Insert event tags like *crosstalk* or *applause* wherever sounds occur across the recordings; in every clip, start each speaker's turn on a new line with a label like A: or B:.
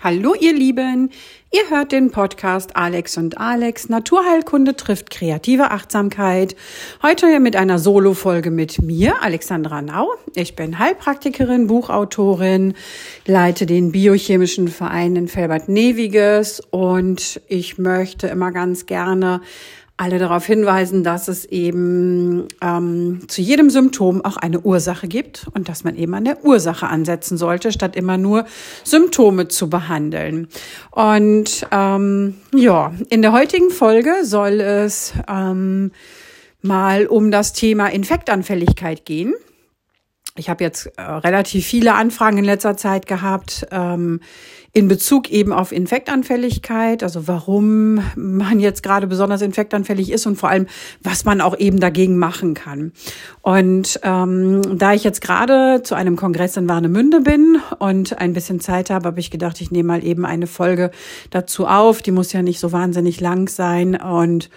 A: Hallo ihr Lieben, ihr hört den Podcast Alex und Alex, Naturheilkunde trifft kreative Achtsamkeit. Heute mit einer Solo-Folge mit mir, Alexandra Nau. Ich bin Heilpraktikerin, Buchautorin, leite den biochemischen Verein in Felbert-Neviges und ich möchte immer ganz gerne alle darauf hinweisen, dass es eben ähm, zu jedem Symptom auch eine Ursache gibt und dass man eben an der Ursache ansetzen sollte, statt immer nur Symptome zu behandeln. Und ähm, ja, in der heutigen Folge soll es ähm, mal um das Thema Infektanfälligkeit gehen. Ich habe jetzt äh, relativ viele Anfragen in letzter Zeit gehabt ähm, in Bezug eben auf Infektanfälligkeit, also warum man jetzt gerade besonders infektanfällig ist und vor allem, was man auch eben dagegen machen kann. Und ähm, da ich jetzt gerade zu einem Kongress in Warnemünde bin und ein bisschen Zeit habe, habe ich gedacht, ich nehme mal eben eine Folge dazu auf. Die muss ja nicht so wahnsinnig lang sein und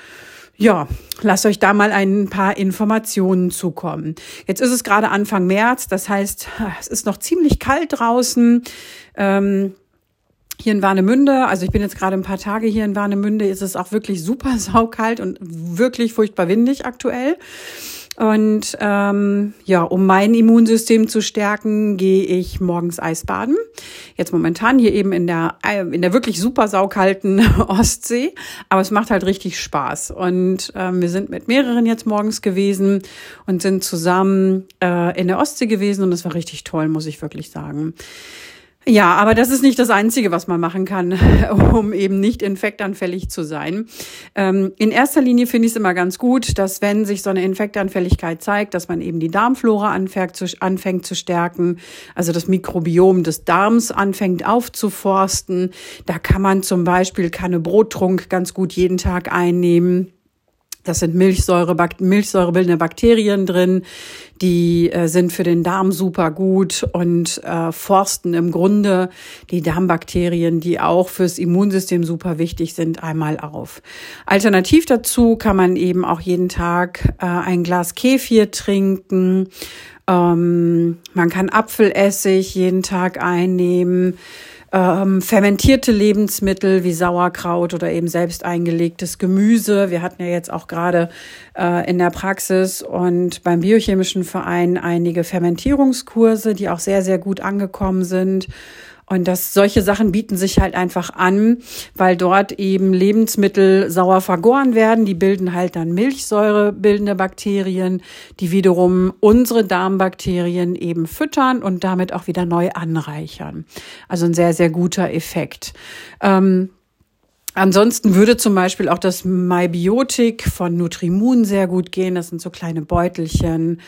A: ja, lasst euch da mal ein paar Informationen zukommen. Jetzt ist es gerade Anfang März, das heißt, es ist noch ziemlich kalt draußen. Ähm, hier in Warnemünde, also ich bin jetzt gerade ein paar Tage hier in Warnemünde, ist es auch wirklich super *laughs* saukalt und wirklich furchtbar windig aktuell. Und ähm, ja, um mein Immunsystem zu stärken, gehe ich morgens Eisbaden. Jetzt momentan hier eben in der in der wirklich super saukalten *laughs* Ostsee, aber es macht halt richtig Spaß. Und ähm, wir sind mit mehreren jetzt morgens gewesen und sind zusammen äh, in der Ostsee gewesen und es war richtig toll, muss ich wirklich sagen. Ja, aber das ist nicht das Einzige, was man machen kann, *laughs* um eben nicht infektanfällig zu sein. Ähm, in erster Linie finde ich es immer ganz gut, dass wenn sich so eine Infektanfälligkeit zeigt, dass man eben die Darmflora anfängt zu, anfängt zu stärken, also das Mikrobiom des Darms anfängt aufzuforsten. Da kann man zum Beispiel Kanne Brottrunk ganz gut jeden Tag einnehmen. Das sind Milchsäure, Milchsäurebildende Bakterien drin, die äh, sind für den Darm super gut und äh, forsten im Grunde die Darmbakterien, die auch fürs Immunsystem super wichtig sind, einmal auf. Alternativ dazu kann man eben auch jeden Tag äh, ein Glas Kefir trinken. Ähm, man kann Apfelessig jeden Tag einnehmen ähm, fermentierte Lebensmittel wie Sauerkraut oder eben selbst eingelegtes Gemüse. Wir hatten ja jetzt auch gerade äh, in der Praxis und beim biochemischen Verein einige Fermentierungskurse, die auch sehr, sehr gut angekommen sind. Und das, solche Sachen bieten sich halt einfach an, weil dort eben Lebensmittel sauer vergoren werden. Die bilden halt dann Milchsäure bildende Bakterien, die wiederum unsere Darmbakterien eben füttern und damit auch wieder neu anreichern. Also ein sehr, sehr guter Effekt. Ähm, Ansonsten würde zum Beispiel auch das MyBiotic von Nutrimun sehr gut gehen. Das sind so kleine Beutelchen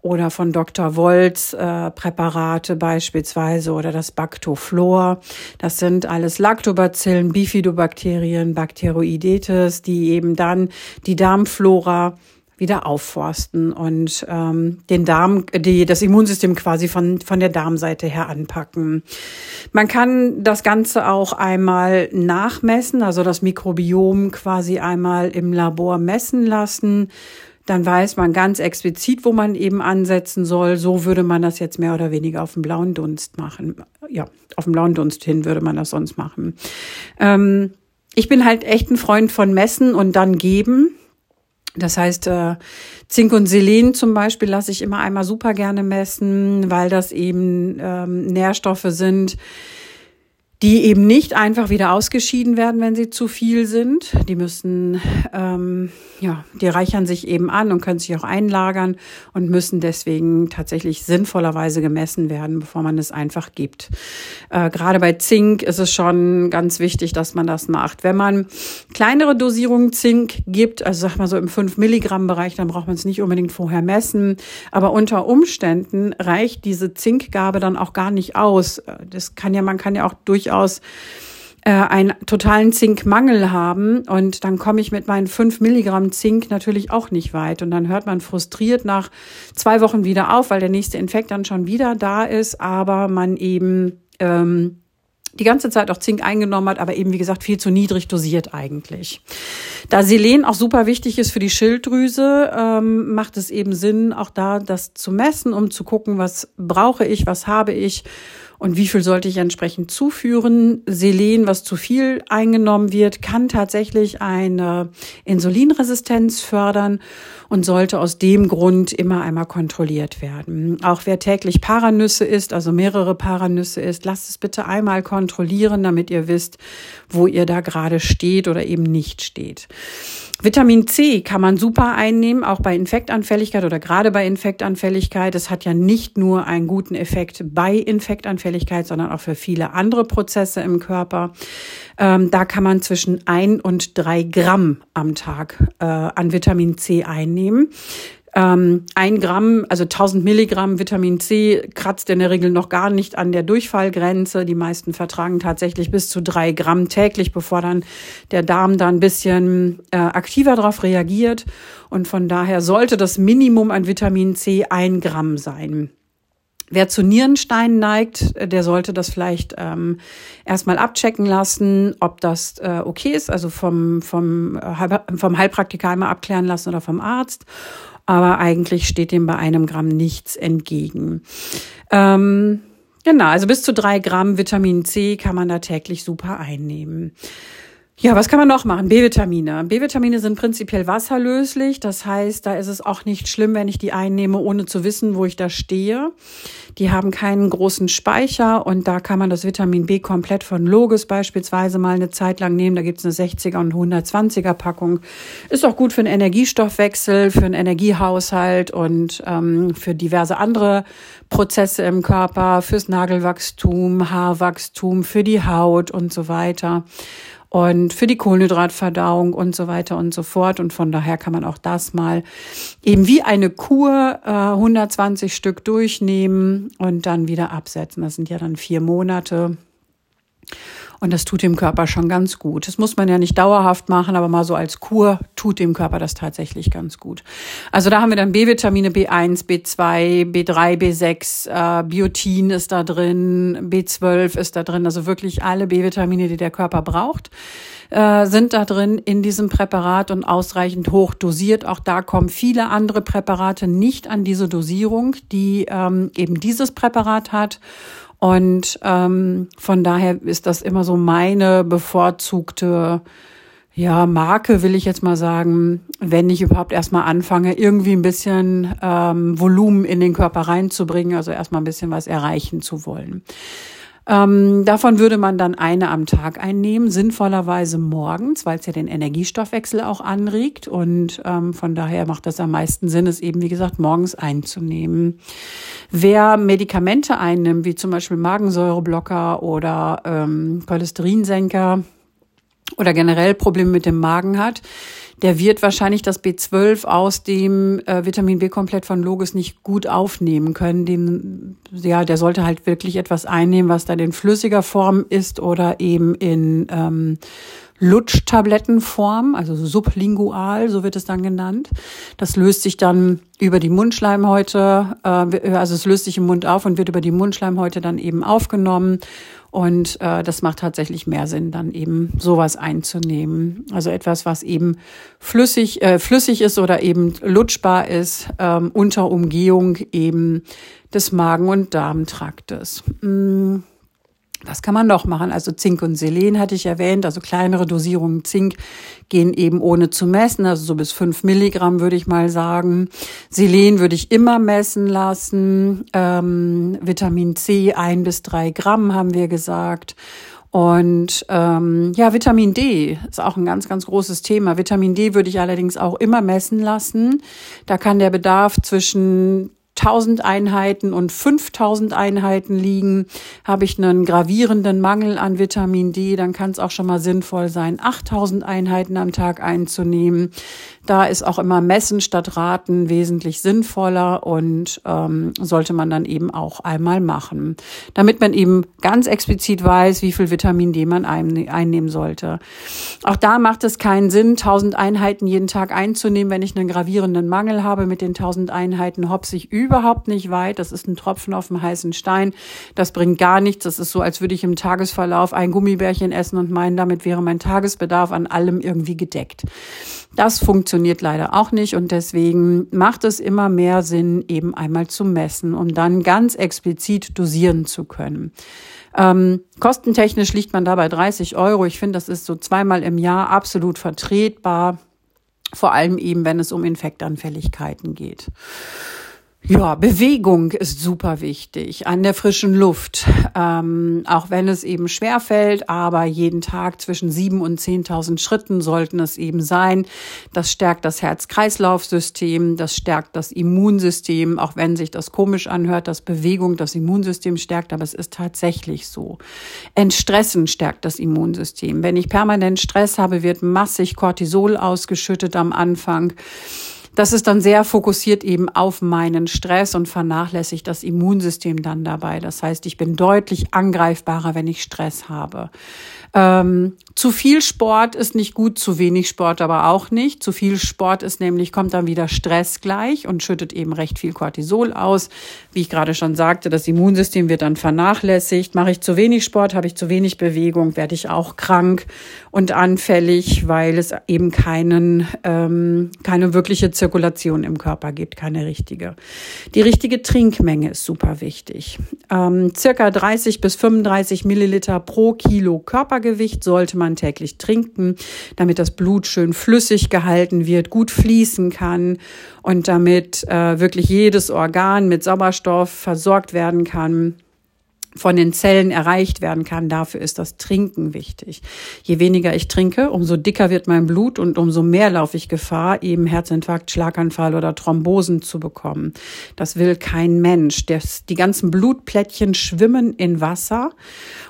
A: oder von Dr. Wolz äh, Präparate beispielsweise oder das Bactoflor. Das sind alles Lactobacillen, Bifidobakterien, Bacteroidetes, die eben dann die Darmflora wieder aufforsten und ähm, den Darm, die, das Immunsystem quasi von, von der Darmseite her anpacken. Man kann das Ganze auch einmal nachmessen, also das Mikrobiom quasi einmal im Labor messen lassen dann weiß man ganz explizit, wo man eben ansetzen soll. So würde man das jetzt mehr oder weniger auf dem blauen Dunst machen. Ja, auf dem blauen Dunst hin würde man das sonst machen. Ähm, ich bin halt echt ein Freund von Messen und dann geben. Das heißt, äh, Zink und Selen zum Beispiel lasse ich immer einmal super gerne messen, weil das eben ähm, Nährstoffe sind, die eben nicht einfach wieder ausgeschieden werden, wenn sie zu viel sind. Die müssen, ähm, ja, die reichern sich eben an und können sich auch einlagern und müssen deswegen tatsächlich sinnvollerweise gemessen werden, bevor man es einfach gibt. Äh, gerade bei Zink ist es schon ganz wichtig, dass man das macht. Wenn man kleinere Dosierungen Zink gibt, also sag mal so im 5 Milligramm Bereich, dann braucht man es nicht unbedingt vorher messen. Aber unter Umständen reicht diese Zinkgabe dann auch gar nicht aus. Das kann ja, man kann ja auch durch durchaus äh, einen totalen Zinkmangel haben. Und dann komme ich mit meinen fünf Milligramm Zink natürlich auch nicht weit. Und dann hört man frustriert nach zwei Wochen wieder auf, weil der nächste Infekt dann schon wieder da ist, aber man eben ähm, die ganze Zeit auch Zink eingenommen hat, aber eben wie gesagt viel zu niedrig dosiert eigentlich. Da Selen auch super wichtig ist für die Schilddrüse, ähm, macht es eben Sinn, auch da das zu messen, um zu gucken, was brauche ich, was habe ich und wie viel sollte ich entsprechend zuführen. Selen, was zu viel eingenommen wird, kann tatsächlich eine Insulinresistenz fördern und sollte aus dem Grund immer einmal kontrolliert werden. Auch wer täglich Paranüsse isst, also mehrere Paranüsse isst, lasst es bitte einmal kontrollieren, damit ihr wisst, wo ihr da gerade steht oder eben nicht steht. Vitamin C kann man super einnehmen, auch bei Infektanfälligkeit oder gerade bei Infektanfälligkeit. Es hat ja nicht nur einen guten Effekt bei Infektanfälligkeit, sondern auch für viele andere Prozesse im Körper. Ähm, da kann man zwischen ein und drei Gramm am Tag äh, an Vitamin C einnehmen. Ähm, ein Gramm, also 1000 Milligramm Vitamin C kratzt in der Regel noch gar nicht an der Durchfallgrenze. Die meisten vertragen tatsächlich bis zu drei Gramm täglich, bevor dann der Darm da ein bisschen äh, aktiver darauf reagiert. Und von daher sollte das Minimum an Vitamin C ein Gramm sein. Wer zu Nierensteinen neigt, der sollte das vielleicht ähm, erstmal abchecken lassen, ob das äh, okay ist, also vom, vom, äh, vom Heilpraktiker einmal abklären lassen oder vom Arst aber eigentlich steht dem bei einem Gramm nichts entgegen. Ähm, genau, also bis zu drei Gramm Vitamin C kann man da täglich super einnehmen. Ja, was kann man noch machen? B-Vitamine. B-Vitamine sind prinzipiell wasserlöslich. Das heißt, da ist es auch nicht schlimm, wenn ich die einnehme, ohne zu wissen, wo ich da stehe. Die haben keinen großen Speicher und da kann man das Vitamin B komplett von Logis beispielsweise mal eine Zeit lang nehmen. Da gibt's eine 60er und 120er Packung. Ist auch gut für den Energiestoffwechsel, für den Energiehaushalt und ähm, für diverse andere Prozesse im Körper, fürs Nagelwachstum, Haarwachstum, für die Haut und so weiter und für die Kohlenhydratverdauung und so weiter und so fort. Und von daher kann man auch das mal eben wie eine Kur äh, 120 Stück durchnehmen und dann wieder absetzen. Das sind ja dann vier Monate. Und das tut dem Körper schon ganz gut. Das muss man ja nicht dauerhaft machen, aber mal so als Kur tut dem Körper das tatsächlich ganz gut. Also da haben wir dann B-Vitamine B1, B2, B3, B6, äh, Biotin ist da drin, B12 ist da drin. Also wirklich alle B-Vitamine, die der Körper braucht äh, sind da drin in diesem Präparat und ausreichend hoch dosiert. Auch da kommen viele andere Präparate nicht an diese Dosierung, die ähm, eben dieses Präparat hat. Und ähm, von daher ist das immer so meine bevorzugte ja, Marke will ich jetzt mal sagen, wenn ich überhaupt erstmal anfange, irgendwie ein bisschen ähm, Volumen in den Körper reinzubringen, also erstmal ein bisschen was erreichen zu wollen. Ähm, davon würde man dann eine am Tag einnehmen, sinnvollerweise morgens, weil es ja den Energiestoffwechsel auch anregt. Und ähm, von daher macht das am meisten Sinn, es eben, wie gesagt, morgens einzunehmen. Wer Medikamente einnimmt, wie zum Beispiel Magensäureblocker oder ähm, Cholesterinsenker, oder generell Probleme mit dem Magen hat, der wird wahrscheinlich das B12 aus dem äh, Vitamin B komplett von Logis nicht gut aufnehmen können. Dem, ja, der sollte halt wirklich etwas einnehmen, was dann in flüssiger Form ist oder eben in ähm, Lutschtablettenform, also sublingual, so wird es dann genannt. Das löst sich dann über die Mundschleimhäute, äh, also es löst sich im Mund auf und wird über die Mundschleimhäute dann eben aufgenommen und äh, das macht tatsächlich mehr Sinn, dann eben sowas einzunehmen. Also etwas, was eben flüssig, äh, flüssig ist oder eben lutschbar ist, ähm, unter Umgehung eben des Magen- und Darmtraktes. Mm. Was kann man noch machen? Also Zink und Selen hatte ich erwähnt, also kleinere Dosierungen Zink gehen eben ohne zu messen, also so bis fünf Milligramm würde ich mal sagen. Selen würde ich immer messen lassen. Ähm, Vitamin C ein bis drei Gramm haben wir gesagt. Und ähm, ja, Vitamin D ist auch ein ganz, ganz großes Thema. Vitamin D würde ich allerdings auch immer messen lassen. Da kann der Bedarf zwischen 1000 Einheiten und 5000 Einheiten liegen, habe ich einen gravierenden Mangel an Vitamin D, dann kann es auch schon mal sinnvoll sein, 8000 Einheiten am Tag einzunehmen. Da ist auch immer Messen statt Raten wesentlich sinnvoller und ähm, sollte man dann eben auch einmal machen, damit man eben ganz explizit weiß, wie viel Vitamin D man einnehmen sollte. Auch da macht es keinen Sinn, 1000 Einheiten jeden Tag einzunehmen, wenn ich einen gravierenden Mangel habe mit den 1000 Einheiten hops ich über überhaupt nicht weit. Das ist ein Tropfen auf dem heißen Stein. Das bringt gar nichts. Das ist so, als würde ich im Tagesverlauf ein Gummibärchen essen und meinen, damit wäre mein Tagesbedarf an allem irgendwie gedeckt. Das funktioniert leider auch nicht und deswegen macht es immer mehr Sinn, eben einmal zu messen, um dann ganz explizit dosieren zu können. Ähm, kostentechnisch liegt man da bei 30 Euro. Ich finde, das ist so zweimal im Jahr absolut vertretbar. Vor allem eben, wenn es um Infektanfälligkeiten geht. Ja, Bewegung ist super wichtig an der frischen Luft, ähm, auch wenn es eben schwer fällt, aber jeden Tag zwischen sieben und zehntausend Schritten sollten es eben sein. Das stärkt das Herz-Kreislauf-System, das stärkt das Immunsystem, auch wenn sich das komisch anhört, dass Bewegung das Immunsystem stärkt, aber es ist tatsächlich so. Entstressen stärkt das Immunsystem. Wenn ich permanent Stress habe, wird massig Cortisol ausgeschüttet am Anfang. Das ist dann sehr fokussiert eben auf meinen Stress und vernachlässigt das Immunsystem dann dabei. Das heißt, ich bin deutlich angreifbarer, wenn ich Stress habe. Ähm, zu viel Sport ist nicht gut, zu wenig Sport aber auch nicht. Zu viel Sport ist nämlich, kommt dann wieder Stress gleich und schüttet eben recht viel Cortisol aus. Wie ich gerade schon sagte, das Immunsystem wird dann vernachlässigt. Mache ich zu wenig Sport, habe ich zu wenig Bewegung, werde ich auch krank und anfällig, weil es eben keinen, ähm, keine wirkliche Zirkulation im Körper gibt, keine richtige. Die richtige Trinkmenge ist super wichtig. Ähm, circa 30 bis 35 Milliliter pro Kilo Körpergewicht sollte man täglich trinken, damit das Blut schön flüssig gehalten wird, gut fließen kann und damit äh, wirklich jedes Organ mit Sauerstoff versorgt werden kann von den Zellen erreicht werden kann. Dafür ist das Trinken wichtig. Je weniger ich trinke, umso dicker wird mein Blut und umso mehr laufe ich Gefahr, eben Herzinfarkt, Schlaganfall oder Thrombosen zu bekommen. Das will kein Mensch. Das, die ganzen Blutplättchen schwimmen in Wasser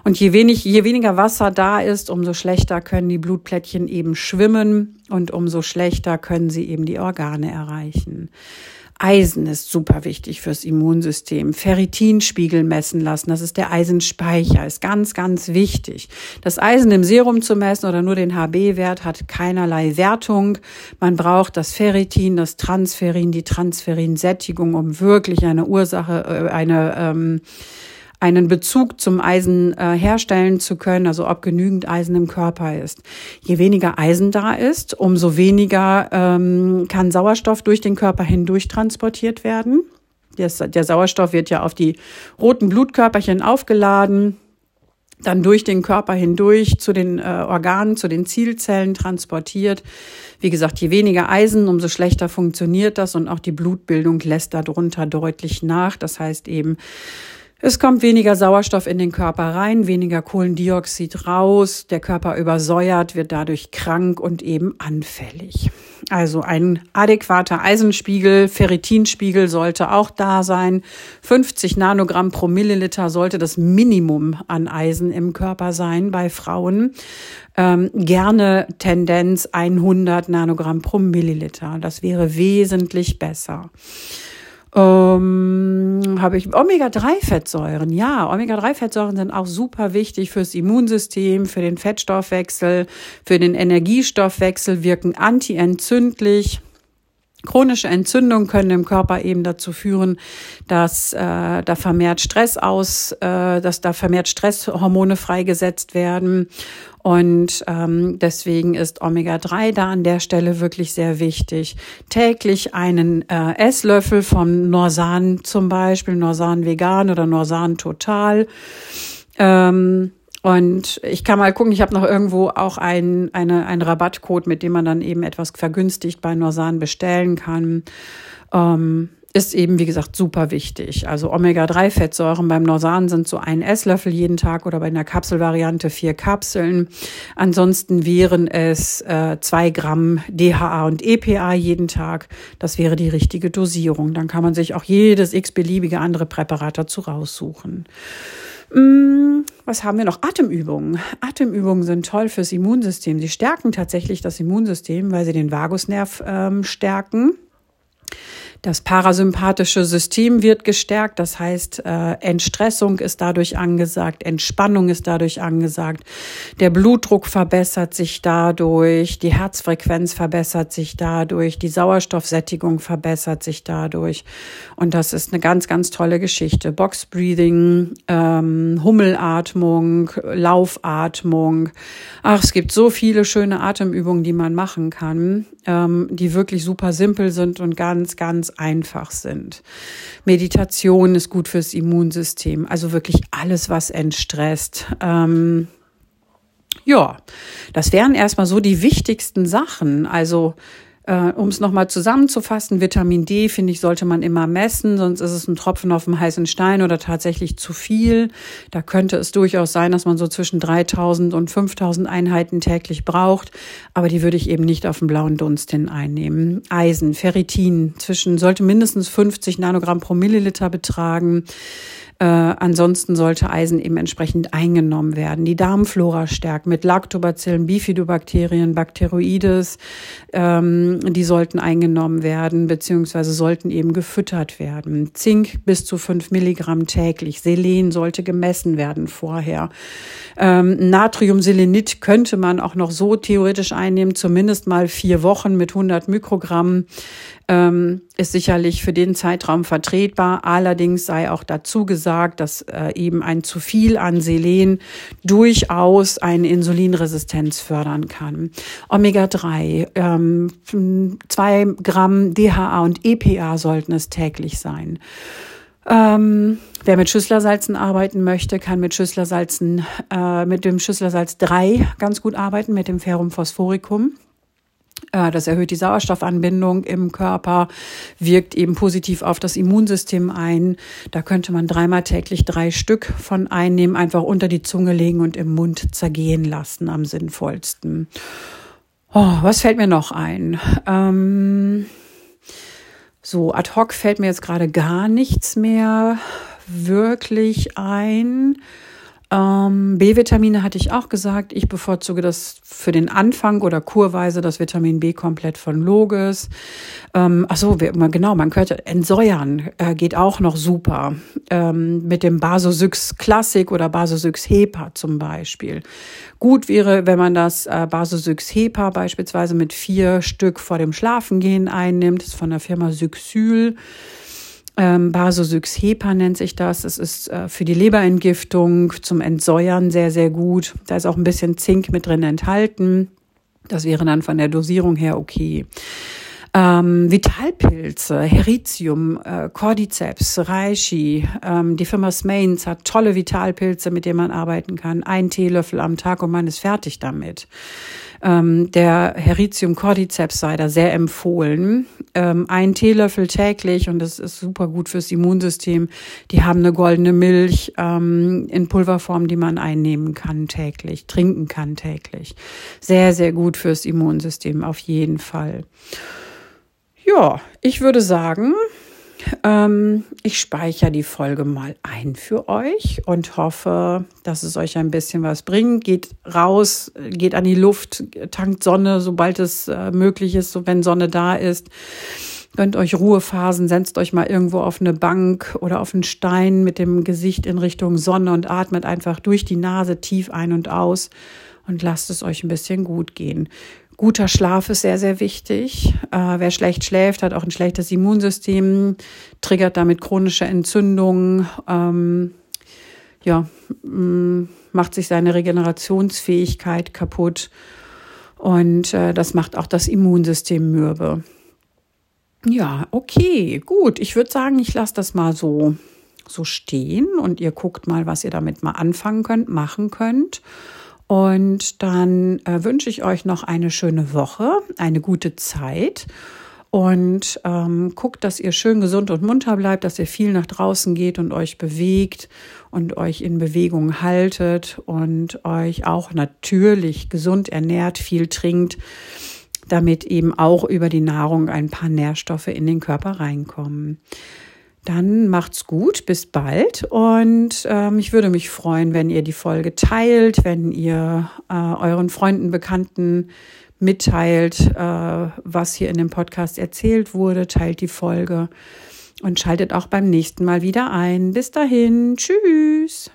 A: und je, wenig, je weniger Wasser da ist, umso schlechter können die Blutplättchen eben schwimmen und umso schlechter können sie eben die Organe erreichen. Eisen ist super wichtig fürs Immunsystem. Ferritinspiegel messen lassen, das ist der Eisenspeicher, ist ganz, ganz wichtig. Das Eisen im Serum zu messen oder nur den HB-Wert hat keinerlei Wertung. Man braucht das Ferritin, das Transferin, die Transferinsättigung, um wirklich eine Ursache, äh, eine ähm, einen Bezug zum Eisen äh, herstellen zu können, also ob genügend Eisen im Körper ist. Je weniger Eisen da ist, umso weniger ähm, kann Sauerstoff durch den Körper hindurch transportiert werden. Das, der Sauerstoff wird ja auf die roten Blutkörperchen aufgeladen, dann durch den Körper hindurch zu den äh, Organen, zu den Zielzellen transportiert. Wie gesagt, je weniger Eisen, umso schlechter funktioniert das und auch die Blutbildung lässt darunter deutlich nach. Das heißt eben, es kommt weniger Sauerstoff in den Körper rein, weniger Kohlendioxid raus, der Körper übersäuert, wird dadurch krank und eben anfällig. Also ein adäquater Eisenspiegel, Ferritinspiegel sollte auch da sein. 50 Nanogramm pro Milliliter sollte das Minimum an Eisen im Körper sein bei Frauen. Ähm, gerne Tendenz 100 Nanogramm pro Milliliter. Das wäre wesentlich besser. Ähm, habe ich Omega-3-Fettsäuren. Ja, Omega-3-Fettsäuren sind auch super wichtig fürs Immunsystem, für den Fettstoffwechsel, für den Energiestoffwechsel, wirken antientzündlich. Chronische Entzündungen können im Körper eben dazu führen, dass äh, da vermehrt Stress aus, äh, dass da vermehrt Stresshormone freigesetzt werden und ähm, deswegen ist Omega-3 da an der Stelle wirklich sehr wichtig. Täglich einen äh, Esslöffel vom Norsan zum Beispiel, Norsan Vegan oder Norsan Total. Ähm, und ich kann mal gucken, ich habe noch irgendwo auch einen, eine, einen Rabattcode, mit dem man dann eben etwas vergünstigt bei Norsan bestellen kann. Ähm, ist eben, wie gesagt, super wichtig. Also Omega-3-Fettsäuren beim Norsan sind so ein Esslöffel jeden Tag oder bei einer Kapselvariante vier Kapseln. Ansonsten wären es äh, zwei Gramm DHA und EPA jeden Tag. Das wäre die richtige Dosierung. Dann kann man sich auch jedes x-beliebige andere Präparat dazu raussuchen. Mm, was haben wir noch? Atemübungen. Atemübungen sind toll fürs Immunsystem. Sie stärken tatsächlich das Immunsystem, weil sie den Vagusnerv ähm, stärken. Das parasympathische System wird gestärkt, das heißt, äh, Entstressung ist dadurch angesagt, Entspannung ist dadurch angesagt, der Blutdruck verbessert sich dadurch, die Herzfrequenz verbessert sich dadurch, die Sauerstoffsättigung verbessert sich dadurch. Und das ist eine ganz, ganz tolle Geschichte. Box Breathing, ähm, Hummelatmung, Laufatmung. Ach, es gibt so viele schöne Atemübungen, die man machen kann, ähm, die wirklich super simpel sind und ganz, ganz einfach sind. Meditation ist gut fürs Immunsystem, also wirklich alles, was entstresst. Ähm, ja, das wären erstmal so die wichtigsten Sachen. Also äh, um es nochmal zusammenzufassen, Vitamin D, finde ich, sollte man immer messen, sonst ist es ein Tropfen auf dem heißen Stein oder tatsächlich zu viel. Da könnte es durchaus sein, dass man so zwischen 3000 und 5000 Einheiten täglich braucht, aber die würde ich eben nicht auf den blauen Dunst hin einnehmen. Eisen, Ferritin, zwischen, sollte mindestens 50 Nanogramm pro Milliliter betragen. Äh, ansonsten sollte Eisen eben entsprechend eingenommen werden. Die Darmflora stärken mit Lactobacillen, Bifidobakterien, Bacteroides. Ähm, die sollten eingenommen werden beziehungsweise sollten eben gefüttert werden. Zink bis zu fünf Milligramm täglich. Selen sollte gemessen werden vorher. Ähm, Natriumselenit könnte man auch noch so theoretisch einnehmen, zumindest mal vier Wochen mit 100 Mikrogramm ähm, ist sicherlich für den Zeitraum vertretbar. Allerdings sei auch dazu gesagt, dass äh, eben ein zu viel an Selen durchaus eine Insulinresistenz fördern kann. Omega-3, ähm, zwei Gramm DHA und EPA sollten es täglich sein. Ähm, wer mit Schüsslersalzen arbeiten möchte, kann mit Schüsslersalzen, äh, mit dem Schüsslersalz 3 ganz gut arbeiten, mit dem Ferrum phosphoricum. Äh, das erhöht die Sauerstoffanbindung im Körper, wirkt eben positiv auf das Immunsystem ein. Da könnte man dreimal täglich drei Stück von einnehmen, einfach unter die Zunge legen und im Mund zergehen lassen am sinnvollsten. Oh, was fällt mir noch ein? Ähm, so, ad hoc fällt mir jetzt gerade gar nichts mehr wirklich ein. Ähm, B-Vitamine hatte ich auch gesagt. Ich bevorzuge das für den Anfang oder kurweise das Vitamin B komplett von Logis. Ähm, ach so, genau, man könnte entsäuern äh, geht auch noch super ähm, mit dem Basosyx Classic oder Basosyx Hepa zum Beispiel. Gut wäre, wenn man das äh, Basosyx Hepa beispielsweise mit vier Stück vor dem Schlafengehen einnimmt. Das ist von der Firma Syxyl. Ähm, Basosyx-Hepa nennt sich das. Es ist äh, für die Leberentgiftung, zum Entsäuern sehr, sehr gut. Da ist auch ein bisschen Zink mit drin enthalten. Das wäre dann von der Dosierung her okay. Ähm, Vitalpilze, Heritium, äh, Cordyceps, Reishi. Ähm, die Firma Smains hat tolle Vitalpilze, mit denen man arbeiten kann. Ein Teelöffel am Tag und man ist fertig damit. Ähm, der Heritium cordyceps sei da sehr empfohlen. Ähm, ein Teelöffel täglich und das ist super gut fürs Immunsystem. Die haben eine goldene Milch ähm, in Pulverform, die man einnehmen kann täglich, trinken kann täglich. Sehr, sehr gut fürs Immunsystem, auf jeden Fall. Ja, ich würde sagen, ähm, ich speichere die Folge mal ein für euch und hoffe, dass es euch ein bisschen was bringt. Geht raus, geht an die Luft, tankt Sonne, sobald es äh, möglich ist, so wenn Sonne da ist. Gönnt euch Ruhephasen, setzt euch mal irgendwo auf eine Bank oder auf einen Stein mit dem Gesicht in Richtung Sonne und atmet einfach durch die Nase tief ein und aus und lasst es euch ein bisschen gut gehen. Guter Schlaf ist sehr, sehr wichtig. Äh, wer schlecht schläft, hat auch ein schlechtes Immunsystem, triggert damit chronische Entzündungen, ähm, ja, macht sich seine Regenerationsfähigkeit kaputt und äh, das macht auch das Immunsystem mürbe. Ja, okay, gut. Ich würde sagen, ich lasse das mal so, so stehen und ihr guckt mal, was ihr damit mal anfangen könnt, machen könnt. Und dann äh, wünsche ich euch noch eine schöne Woche, eine gute Zeit und ähm, guckt, dass ihr schön gesund und munter bleibt, dass ihr viel nach draußen geht und euch bewegt und euch in Bewegung haltet und euch auch natürlich gesund ernährt, viel trinkt, damit eben auch über die Nahrung ein paar Nährstoffe in den Körper reinkommen. Dann macht's gut, bis bald und ähm, ich würde mich freuen, wenn ihr die Folge teilt, wenn ihr äh, euren Freunden, Bekannten mitteilt, äh, was hier in dem Podcast erzählt wurde, teilt die Folge und schaltet auch beim nächsten Mal wieder ein. Bis dahin, tschüss.